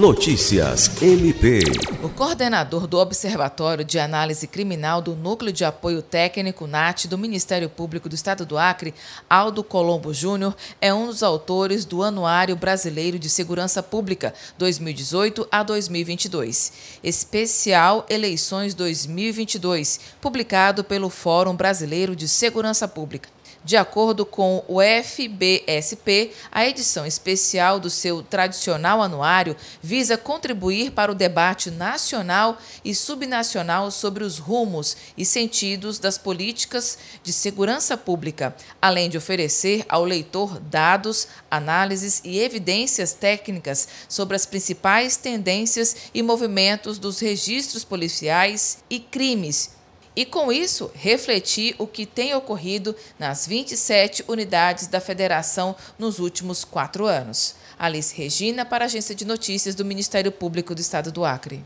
Notícias MP. O coordenador do Observatório de Análise Criminal do Núcleo de Apoio Técnico NAT do Ministério Público do Estado do Acre, Aldo Colombo Júnior, é um dos autores do Anuário Brasileiro de Segurança Pública 2018 a 2022, especial Eleições 2022, publicado pelo Fórum Brasileiro de Segurança Pública. De acordo com o FBSP, a edição especial do seu tradicional anuário visa contribuir para o debate nacional e subnacional sobre os rumos e sentidos das políticas de segurança pública, além de oferecer ao leitor dados, análises e evidências técnicas sobre as principais tendências e movimentos dos registros policiais e crimes e, com isso, refletir o que tem ocorrido nas 27 unidades da Federação nos últimos quatro anos. Alice Regina, para a Agência de Notícias do Ministério Público do Estado do Acre.